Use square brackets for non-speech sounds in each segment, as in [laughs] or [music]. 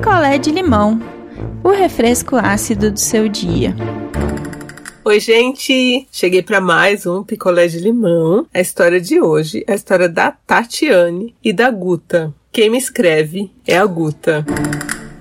picolé de limão, o refresco ácido do seu dia. Oi, gente! Cheguei para mais um picolé de limão. A história de hoje é a história da Tatiane e da Guta. Quem me escreve é a Guta.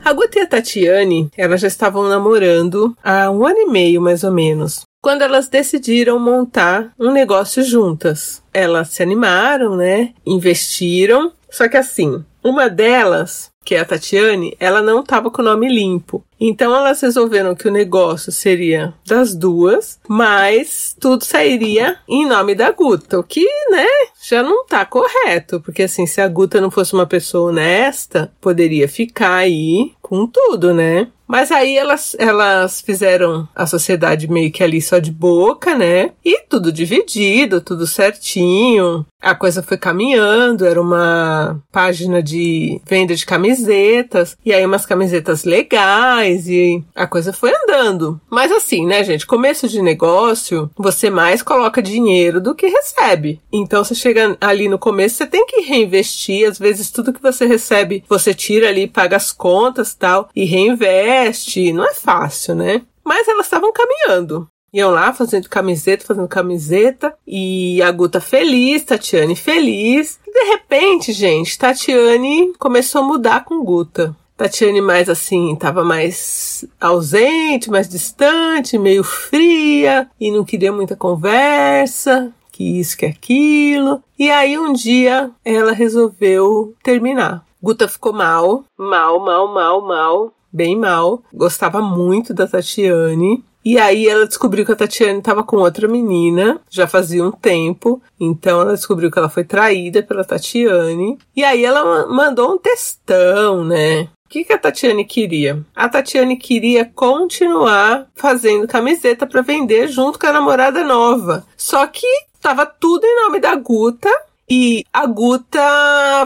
A Guta e a Tatiane, elas já estavam namorando há um ano e meio, mais ou menos quando elas decidiram montar um negócio juntas. Elas se animaram, né? Investiram. Só que assim, uma delas, que é a Tatiane, ela não estava com o nome limpo. Então elas resolveram que o negócio seria das duas, mas tudo sairia em nome da Guta, o que, né, já não tá correto, porque assim, se a Guta não fosse uma pessoa honesta, poderia ficar aí com tudo, né? Mas aí elas, elas fizeram a sociedade meio que ali só de boca, né? E tudo dividido, tudo certinho. A coisa foi caminhando, era uma página de venda de camisetas, e aí umas camisetas legais, e a coisa foi andando. Mas assim, né, gente? Começo de negócio, você mais coloca dinheiro do que recebe. Então você chega ali no começo, você tem que reinvestir. Às vezes tudo que você recebe, você tira ali, paga as contas tal, e reinveste. Não é fácil, né? Mas elas estavam caminhando. Iam lá fazendo camiseta, fazendo camiseta, e a Guta feliz, Tatiane feliz. E de repente, gente, Tatiane começou a mudar com Guta. Tatiane mais assim, tava mais ausente, mais distante, meio fria e não queria muita conversa, que isso, que aquilo. E aí um dia ela resolveu terminar. Guta ficou mal, mal, mal, mal, mal, bem mal. Gostava muito da Tatiane. E aí ela descobriu que a Tatiane estava com outra menina, já fazia um tempo. Então ela descobriu que ela foi traída pela Tatiane. E aí ela mandou um textão, né? O que, que a Tatiane queria? A Tatiane queria continuar fazendo camiseta para vender junto com a namorada nova. Só que tava tudo em nome da Guta e a Guta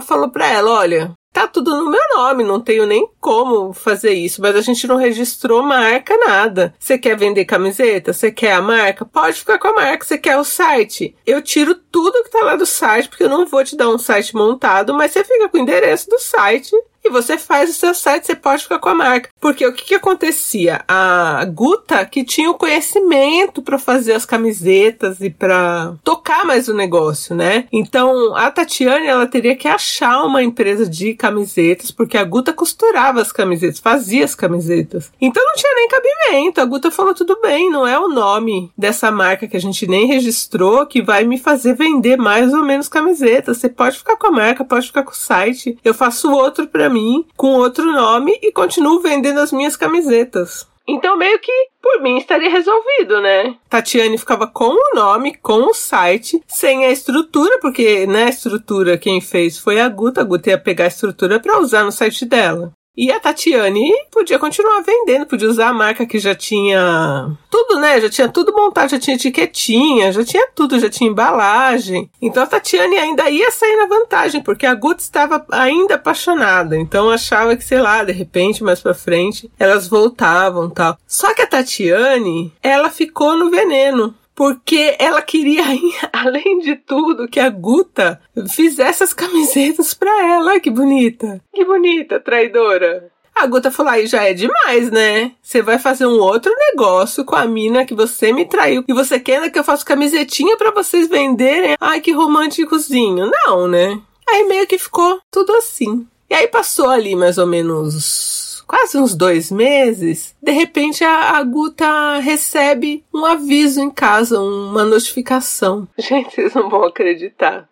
falou para ela: olha, tá tudo no meu nome, não tenho nem como fazer isso, mas a gente não registrou marca, nada. Você quer vender camiseta? Você quer a marca? Pode ficar com a marca. Você quer o site? Eu tiro tudo que tá lá do site, porque eu não vou te dar um site montado, mas você fica com o endereço do site e você faz o seu site, você pode ficar com a marca. Porque o que, que acontecia? A Guta, que tinha o conhecimento para fazer as camisetas e para tocar mais o negócio, né? Então, a Tatiane, ela teria que achar uma empresa de camisetas, porque a Guta costurava as camisetas, fazia as camisetas. Então, não tinha nem cabimento. A Guta falou: tudo bem, não é o nome dessa marca que a gente nem registrou que vai me fazer vender mais ou menos camisetas. Você pode ficar com a marca, pode ficar com o site. Eu faço outro para mim com outro nome e continuo vendendo as minhas camisetas. Então, meio que por mim estaria resolvido, né? Tatiane ficava com o nome, com o site, sem a estrutura, porque, né, a estrutura quem fez foi a Guta. A Guta ia pegar a estrutura para usar no site dela. E a Tatiane podia continuar vendendo, podia usar a marca que já tinha tudo, né? Já tinha tudo montado, já tinha etiquetinha, já tinha tudo, já tinha embalagem. Então a Tatiane ainda ia sair na vantagem, porque a Guts estava ainda apaixonada. Então achava que, sei lá, de repente, mais pra frente, elas voltavam tal. Só que a Tatiane, ela ficou no veneno porque ela queria, [laughs] além de tudo, que a Guta fizesse as camisetas pra ela. Que bonita. Que bonita, traidora. A Guta falou, aí já é demais, né? Você vai fazer um outro negócio com a mina que você me traiu. E você quer que eu faça camisetinha para vocês venderem? Ai, que românticozinho. Não, né? Aí meio que ficou tudo assim. E aí passou ali mais ou menos quase uns dois meses, de repente a, a Guta recebe um aviso em casa, uma notificação. [laughs] Gente, vocês não vão acreditar.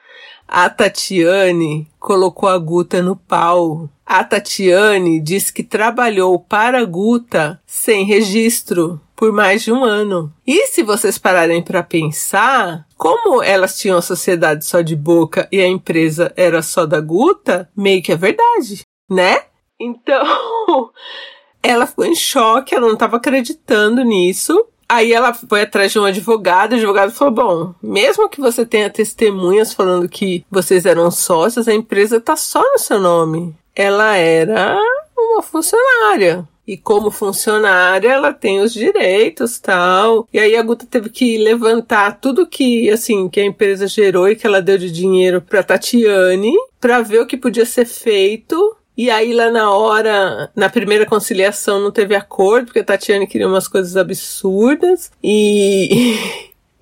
A Tatiane colocou a Guta no pau. A Tatiane disse que trabalhou para a Guta sem registro por mais de um ano. E se vocês pararem para pensar, como elas tinham a sociedade só de boca e a empresa era só da Guta, meio que é verdade, né? Então, [laughs] ela ficou em choque, ela não estava acreditando nisso. Aí ela foi atrás de um advogado, o advogado falou: bom, mesmo que você tenha testemunhas falando que vocês eram sócios, a empresa tá só no seu nome. Ela era uma funcionária. E como funcionária, ela tem os direitos tal. E aí a Guta teve que levantar tudo que, assim, que a empresa gerou e que ela deu de dinheiro pra Tatiane, para ver o que podia ser feito E aí, lá na hora, na primeira conciliação, não teve acordo, porque a Tatiane queria umas coisas absurdas. E.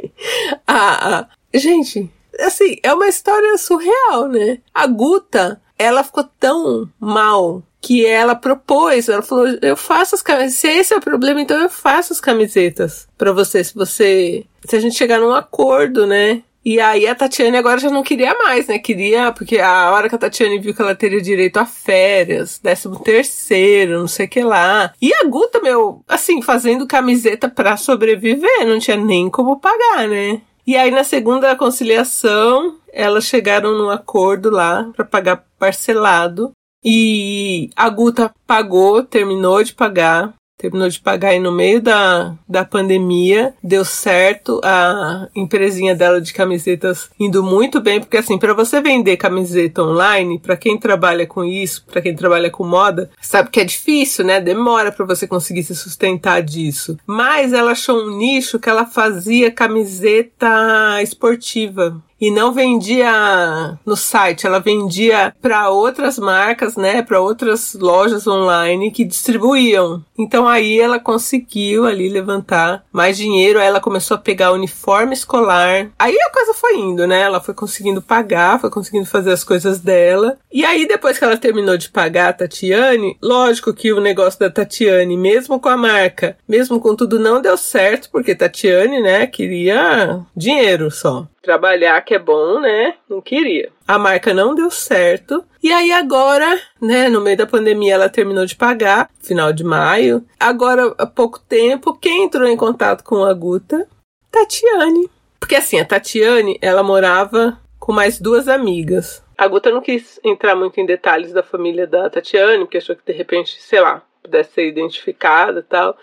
[laughs] a. Gente, assim, é uma história surreal, né? A Guta, ela ficou tão mal que ela propôs, ela falou, eu faço as camisetas, se esse é o problema, então eu faço as camisetas para você, se você, se a gente chegar num acordo, né? E aí a Tatiane agora já não queria mais, né? Queria, porque a hora que a Tatiane viu que ela teria direito a férias, décimo terceiro, não sei o que lá. E a Guta, meu, assim, fazendo camiseta para sobreviver, não tinha nem como pagar, né? E aí na segunda conciliação, elas chegaram num acordo lá para pagar parcelado. E a Guta pagou, terminou de pagar terminou de pagar aí no meio da, da pandemia, deu certo, a empresinha dela de camisetas indo muito bem, porque assim, para você vender camiseta online, para quem trabalha com isso, para quem trabalha com moda, sabe que é difícil, né? Demora para você conseguir se sustentar disso. Mas ela achou um nicho que ela fazia camiseta esportiva e não vendia no site, ela vendia para outras marcas, né, para outras lojas online que distribuíam. Então aí ela conseguiu ali levantar mais dinheiro, aí ela começou a pegar uniforme escolar. Aí a coisa foi indo, né? Ela foi conseguindo pagar, foi conseguindo fazer as coisas dela. E aí depois que ela terminou de pagar a Tatiane, lógico que o negócio da Tatiane, mesmo com a marca, mesmo com tudo não deu certo, porque Tatiane, né, queria dinheiro só trabalhar que é bom, né? Não queria. A marca não deu certo. E aí agora, né, no meio da pandemia ela terminou de pagar, final de maio. Agora, há pouco tempo, quem entrou em contato com a Guta? Tatiane. Porque assim, a Tatiane, ela morava com mais duas amigas. A Guta não quis entrar muito em detalhes da família da Tatiane, porque achou que de repente, sei lá, pudesse ser identificada e tal.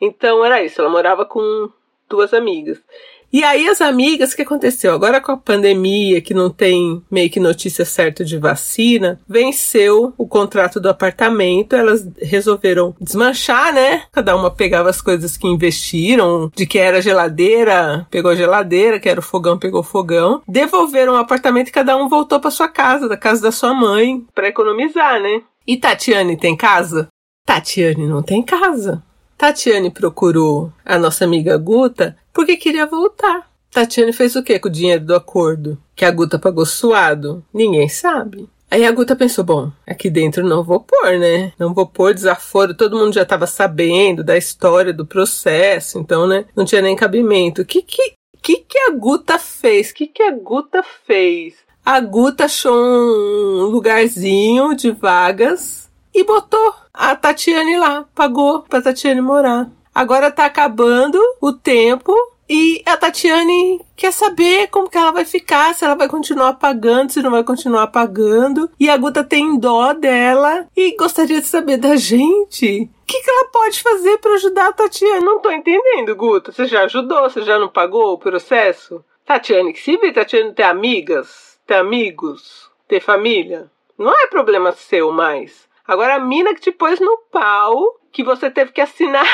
Então era isso, ela morava com duas amigas. E aí as amigas, o que aconteceu? Agora com a pandemia, que não tem meio que notícia certa de vacina, venceu o contrato do apartamento, elas resolveram desmanchar, né? Cada uma pegava as coisas que investiram, de que era geladeira, pegou geladeira, que era o fogão, pegou fogão, devolveram o apartamento e cada um voltou para sua casa, da casa da sua mãe, para economizar, né? E Tatiane tem casa? Tatiane não tem casa. Tatiane procurou a nossa amiga Guta porque queria voltar. Tatiane fez o que com o dinheiro do acordo? Que a Guta pagou suado? Ninguém sabe. Aí a Guta pensou, bom, aqui dentro não vou pôr, né? Não vou pôr desaforo, todo mundo já estava sabendo da história do processo, então, né? Não tinha nem cabimento. O que que, que, que a Guta fez? O que que a Guta fez? A Guta achou um lugarzinho de vagas e botou a Tatiane lá, pagou pra Tatiane morar. Agora tá acabando o tempo e a Tatiane quer saber como que ela vai ficar, se ela vai continuar pagando, se não vai continuar pagando. E a Guta tem dó dela e gostaria de saber da gente. O que, que ela pode fazer para ajudar a Tatiane? Não tô entendendo, Guta. Você já ajudou? Você já não pagou o processo? Tatiane, que se vê Tatiane ter amigas, ter amigos, ter família, não é problema seu mais. Agora a mina que te pôs no pau, que você teve que assinar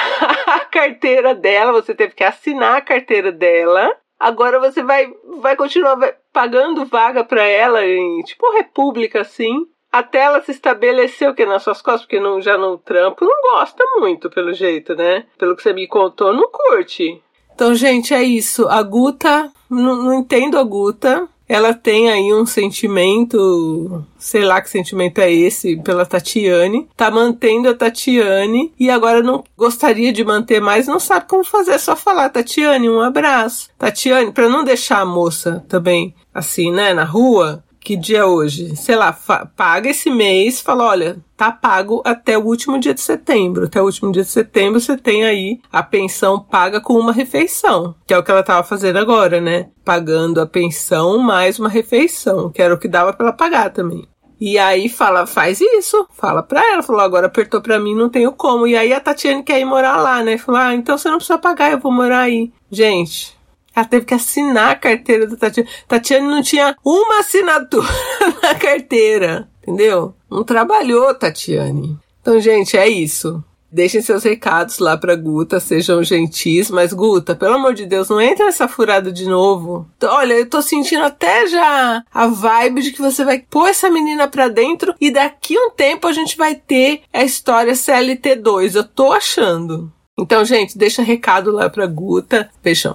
a carteira dela, você teve que assinar a carteira dela. Agora você vai, vai continuar pagando vaga para ela em tipo república assim, até ela se estabelecer o que nas suas costas, porque não, já no trampo não gosta muito, pelo jeito, né? Pelo que você me contou, não curte. Então, gente, é isso. A Guta, não, não entendo a Guta ela tem aí um sentimento, sei lá que sentimento é esse, pela Tatiane, tá mantendo a Tatiane e agora não gostaria de manter mais, não sabe como fazer, é só falar, Tatiane, um abraço. Tatiane, para não deixar a moça também assim, né, na rua, que dia é hoje? Sei lá, paga esse mês, fala, olha, tá pago até o último dia de setembro. Até o último dia de setembro você tem aí a pensão paga com uma refeição, que é o que ela tava fazendo agora, né? Pagando a pensão mais uma refeição, que era o que dava para ela pagar também. E aí fala, faz isso, fala pra ela, falou, agora apertou pra mim, não tenho como. E aí a Tatiane quer ir morar lá, né? Falou, ah, então você não precisa pagar, eu vou morar aí. Gente, ela teve que assinar a carteira da Tatiane. Tatiane não tinha uma assinatura [laughs] na carteira, entendeu? Não trabalhou, Tatiane. Então, gente, é isso. Deixem seus recados lá pra Guta, sejam gentis, mas Guta, pelo amor de Deus, não entra nessa furada de novo. Olha, eu tô sentindo até já a vibe de que você vai pôr essa menina pra dentro e daqui um tempo a gente vai ter a história CLT2. Eu tô achando. Então, gente, deixa recado lá pra Guta. Beijão.